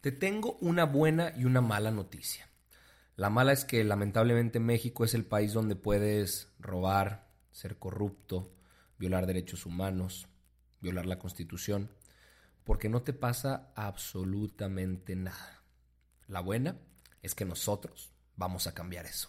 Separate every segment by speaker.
Speaker 1: Te tengo una buena y una mala noticia. La mala es que lamentablemente México es el país donde puedes robar, ser corrupto, violar derechos humanos, violar la constitución porque no te pasa absolutamente nada. La buena es que nosotros vamos a cambiar eso.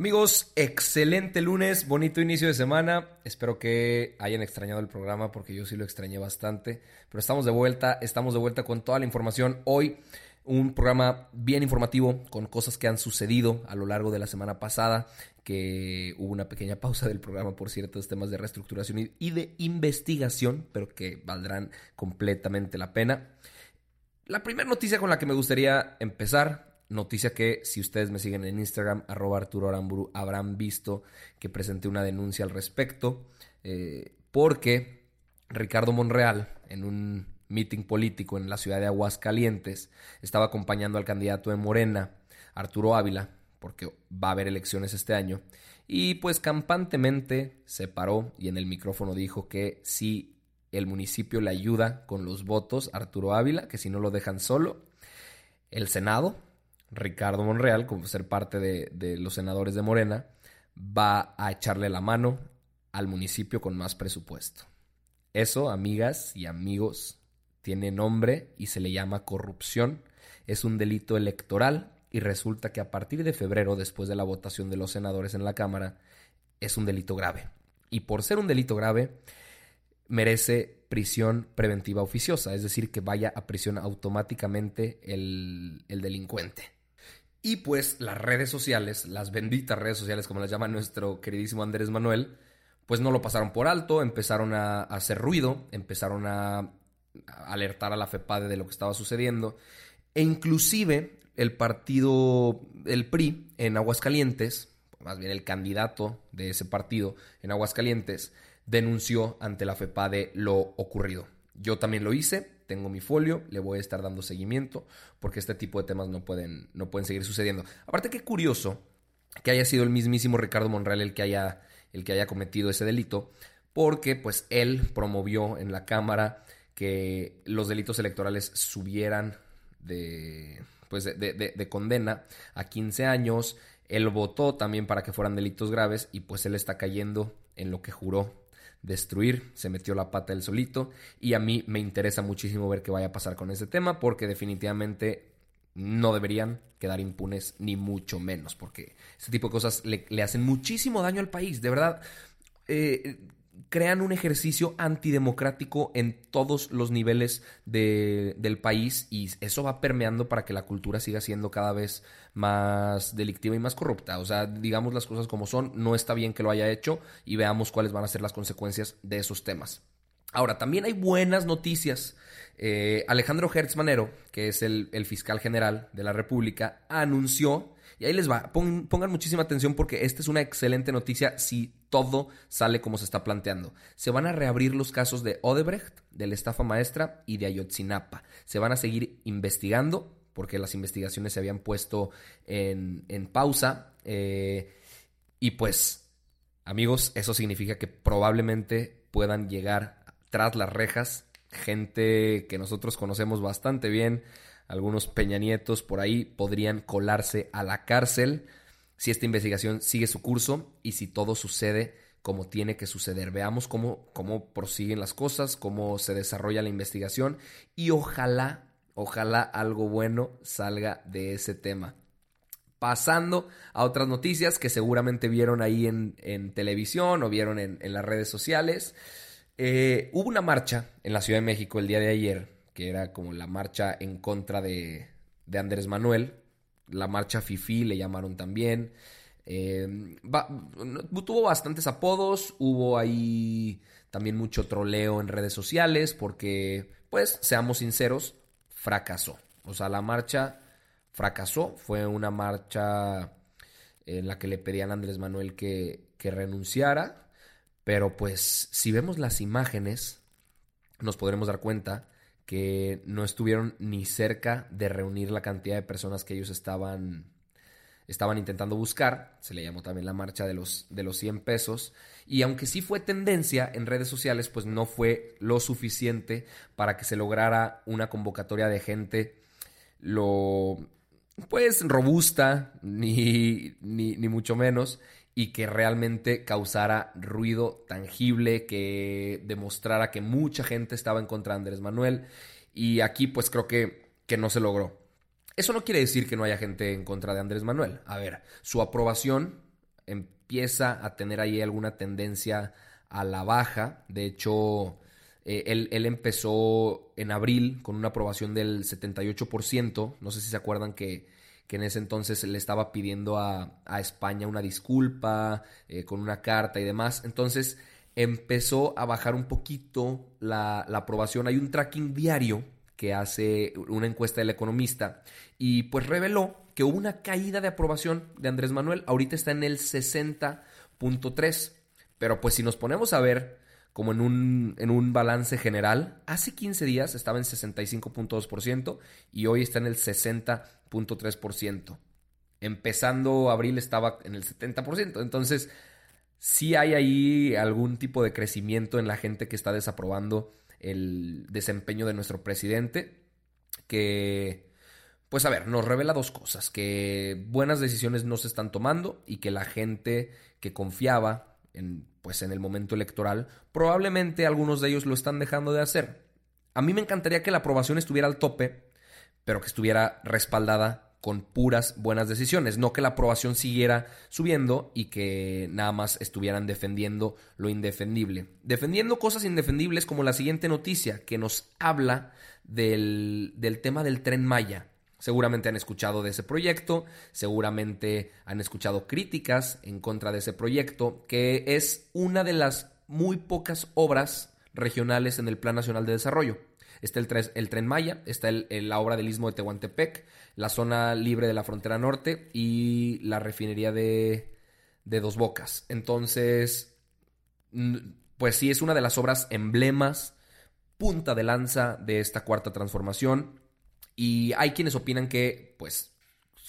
Speaker 1: Amigos, excelente lunes, bonito inicio de semana. Espero que hayan extrañado el programa porque yo sí lo extrañé bastante. Pero estamos de vuelta, estamos de vuelta con toda la información. Hoy un programa bien informativo con cosas que han sucedido a lo largo de la semana pasada, que hubo una pequeña pausa del programa por ciertos temas de reestructuración y de investigación, pero que valdrán completamente la pena. La primera noticia con la que me gustaría empezar Noticia que si ustedes me siguen en Instagram, arroba Arturo Aramburu, habrán visto que presenté una denuncia al respecto, eh, porque Ricardo Monreal, en un meeting político en la ciudad de Aguascalientes, estaba acompañando al candidato de Morena, Arturo Ávila, porque va a haber elecciones este año, y pues campantemente se paró y en el micrófono dijo que si el municipio le ayuda con los votos, Arturo Ávila, que si no lo dejan solo, el Senado Ricardo Monreal, como ser parte de, los senadores de Morena, va a echarle la mano al municipio con más presupuesto. Eso, amigas y amigos, tiene nombre y se le llama corrupción. Es un delito electoral y resulta que a partir de febrero, después de la votación de los senadores en la Cámara, es un delito grave. Y por ser un delito grave, merece prisión preventiva oficiosa, es decir, que vaya a prisión automáticamente el, el delincuente. Y pues las redes sociales, las benditas redes sociales como las llama nuestro queridísimo Andrés Manuel, pues no lo pasaron por alto, empezaron a, hacer ruido, empezaron a, alertar a la FEPADE de lo que estaba sucediendo. E inclusive el partido, el PRI en Aguascalientes, más bien el candidato de ese partido en Aguascalientes, denunció ante la FEPADE lo ocurrido. Yo también lo hice, tengo mi folio, le voy a estar dando seguimiento, porque este tipo de temas no pueden, no pueden seguir sucediendo. Aparte, qué curioso que haya sido el mismísimo Ricardo Monreal el que haya, el que haya cometido ese delito, porque pues él promovió en la Cámara que los delitos electorales subieran de, pues de, de, condena a 15 años. Él votó también para que fueran delitos graves y pues él está cayendo en lo que juró destruir, se metió la pata él solito y a mí me interesa muchísimo ver qué vaya a pasar con ese tema porque definitivamente no deberían quedar impunes ni mucho menos porque este tipo de cosas le, hacen muchísimo daño al país, de verdad. Eh, crean un ejercicio antidemocrático en todos los niveles del país y eso va permeando para que la cultura siga siendo cada vez más delictiva y más corrupta. O sea, digamos las cosas como son, no está bien que lo haya hecho y veamos cuáles van a ser las consecuencias de esos temas. Ahora, también hay buenas noticias. Eh, Alejandro Hertz Manero, que es el fiscal general de la República, anunció y ahí les va, pongan muchísima atención porque esta es una excelente noticia si todo sale como se está planteando. Se van a reabrir los casos de Odebrecht, de la estafa maestra y de Ayotzinapa. Se van a seguir investigando porque las investigaciones se habían puesto en, pausa. Eh, y pues, amigos, eso significa que probablemente puedan llegar tras las rejas gente que nosotros conocemos bastante bien, algunos peñanietos por ahí podrían colarse a la cárcel si esta investigación sigue su curso y si todo sucede como tiene que suceder. Veamos cómo, cómo prosiguen las cosas, cómo se desarrolla la investigación y ojalá, ojalá algo bueno salga de ese tema. Pasando a otras noticias que seguramente vieron ahí en, televisión o vieron en, las redes sociales. Eh, hubo una marcha en la Ciudad de México el día de ayer, que era como la marcha en contra de, Andrés Manuel. La marcha FIFI le llamaron también. Eh, tuvo bastantes apodos, hubo ahí también mucho troleo en redes sociales porque, pues, seamos sinceros, fracasó. O sea, la marcha fracasó, fue una marcha en la que le pedían a Andrés Manuel que, que renunciara, pero pues si vemos las imágenes, nos podremos dar cuenta que no estuvieron ni cerca de reunir la cantidad de personas que ellos estaban estaban intentando buscar, se le llamó también la marcha de los, de los 100 pesos, y aunque sí fue tendencia en redes sociales, pues no fue lo suficiente para que se lograra una convocatoria de gente lo, pues, robusta, ni, ni, ni mucho menos, y que realmente causara ruido tangible, que demostrara que mucha gente estaba en contra de Andrés Manuel, y aquí pues creo que, que no se logró. Eso no quiere decir que no haya gente en contra de Andrés Manuel. A ver, su aprobación empieza a tener ahí alguna tendencia a la baja. De hecho, eh, él, empezó en abril con una aprobación del 78%. No sé si se acuerdan que, en ese entonces le estaba pidiendo a, España una disculpa eh, con una carta y demás. Entonces empezó a bajar un poquito la, la aprobación. Hay un tracking diario que hace una encuesta del economista y pues reveló que hubo una caída de aprobación de Andrés Manuel, ahorita está en el 60.3, pero pues si nos ponemos a ver como en un, en un balance general, hace 15 días estaba en 65.2% y hoy está en el 60.3%. Empezando abril estaba en el 70%, entonces sí hay ahí algún tipo de crecimiento en la gente que está desaprobando el desempeño de nuestro presidente, que, pues a ver, nos revela dos cosas, que buenas decisiones no se están tomando y que la gente que confiaba en, pues en el momento electoral, probablemente algunos de ellos lo están dejando de hacer. A mí me encantaría que la aprobación estuviera al tope, pero que estuviera respaldada con puras buenas decisiones, no que la aprobación siguiera subiendo y que nada más estuvieran defendiendo lo indefendible. Defendiendo cosas indefendibles como la siguiente noticia que nos habla del, del tema del tren Maya. Seguramente han escuchado de ese proyecto, seguramente han escuchado críticas en contra de ese proyecto, que es una de las muy pocas obras regionales en el Plan Nacional de Desarrollo. Está el, el Tren Maya, está la obra del Istmo de Tehuantepec, la zona libre de la frontera norte y la refinería de, de Dos Bocas. Entonces, pues sí, es una de las obras emblemas, punta de lanza de esta cuarta transformación. Y hay quienes opinan que, pues,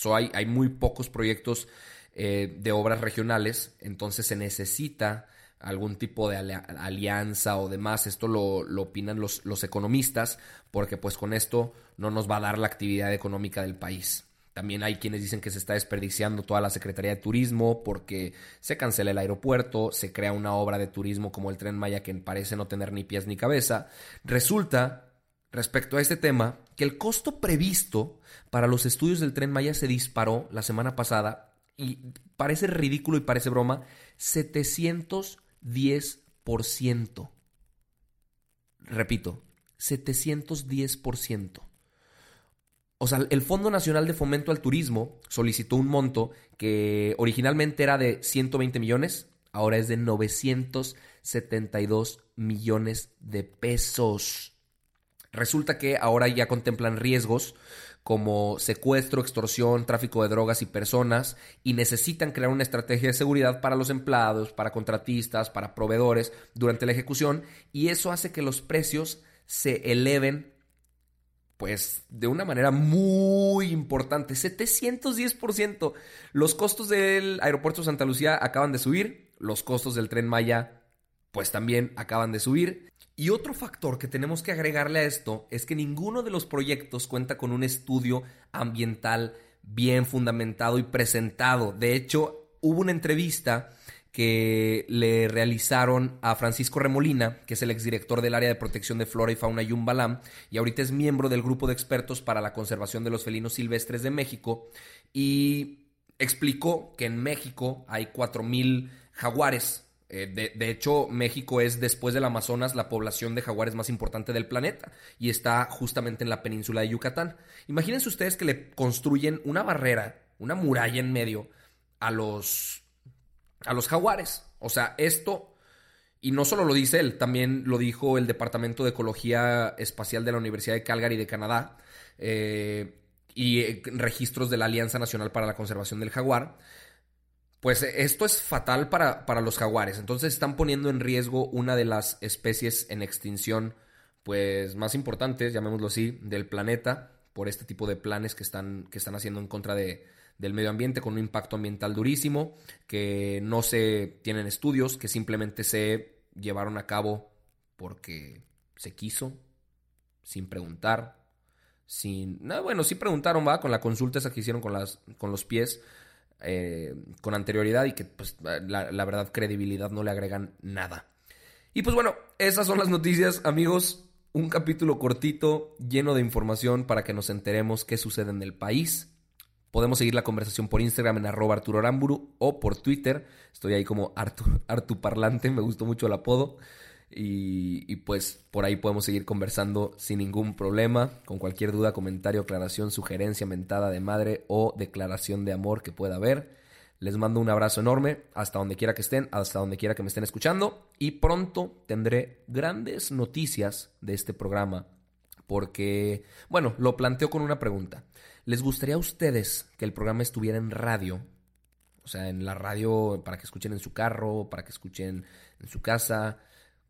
Speaker 1: hay, muy pocos proyectos eh, de obras regionales, entonces se necesita algún tipo de alianza o demás. Esto lo, lo opinan los, los, economistas, porque pues con esto no nos va a dar la actividad económica del país. También hay quienes dicen que se está desperdiciando toda la Secretaría de Turismo porque se cancela el aeropuerto, se crea una obra de turismo como el tren Maya que parece no tener ni pies ni cabeza. Resulta, respecto a este tema, que el costo previsto para los estudios del tren Maya se disparó la semana pasada y parece ridículo y parece broma, 700 10%. Repito, 710%. O sea, el Fondo Nacional de Fomento al Turismo solicitó un monto que originalmente era de 120 millones, ahora es de 972 millones de pesos. Resulta que ahora ya contemplan riesgos como secuestro, extorsión, tráfico de drogas y personas y necesitan crear una estrategia de seguridad para los empleados, para contratistas, para proveedores durante la ejecución y eso hace que los precios se eleven pues de una manera muy importante, 710%. Los costos del aeropuerto Santa Lucía acaban de subir, los costos del tren Maya pues también acaban de subir y otro factor que tenemos que agregarle a esto es que ninguno de los proyectos cuenta con un estudio ambiental bien fundamentado y presentado. De hecho, hubo una entrevista que le realizaron a Francisco Remolina, que es el exdirector del área de protección de flora y fauna Yumbalam, y ahorita es miembro del grupo de expertos para la conservación de los felinos silvestres de México. Y explicó que en México hay 4.000 jaguares. Eh, de, hecho, México es, después del Amazonas, la población de jaguares más importante del planeta y está justamente en la península de Yucatán. Imagínense ustedes que le construyen una barrera, una muralla en medio a los, a los jaguares. O sea, esto, y no solo lo dice él, también lo dijo el Departamento de Ecología Espacial de la Universidad de Calgary de Canadá. Eh, y eh, registros de la Alianza Nacional para la Conservación del Jaguar, pues eh, esto es fatal para, para, los jaguares. Entonces están poniendo en riesgo una de las especies en extinción, pues más importantes, llamémoslo así, del planeta, por este tipo de planes que están, que están haciendo en contra de, del medio ambiente con un impacto ambiental durísimo, que no se tienen estudios, que simplemente se llevaron a cabo porque se quiso, sin preguntar, sin... No, bueno, sí preguntaron, va, con la consulta esa que hicieron con, las, con los pies, eh, con anterioridad y que, pues, la, verdad, credibilidad no le agregan nada. Y pues bueno, esas son las noticias, amigos. Un capítulo cortito, lleno de información para que nos enteremos qué sucede en el país. Podemos seguir la conversación por Instagram en arroba Arturo Aramburu o por Twitter. Estoy ahí como Artu, Artu Parlante, me gustó mucho el apodo. Y, pues por ahí podemos seguir conversando sin ningún problema, con cualquier duda, comentario, aclaración, sugerencia, mentada de madre o declaración de amor que pueda haber. Les mando un abrazo enorme hasta donde quiera que estén, hasta donde quiera que me estén escuchando y pronto tendré grandes noticias de este programa porque, bueno, lo planteo con una pregunta. ¿Les gustaría a ustedes que el programa estuviera en radio? O sea, en la radio para que escuchen en su carro, para que escuchen en su casa,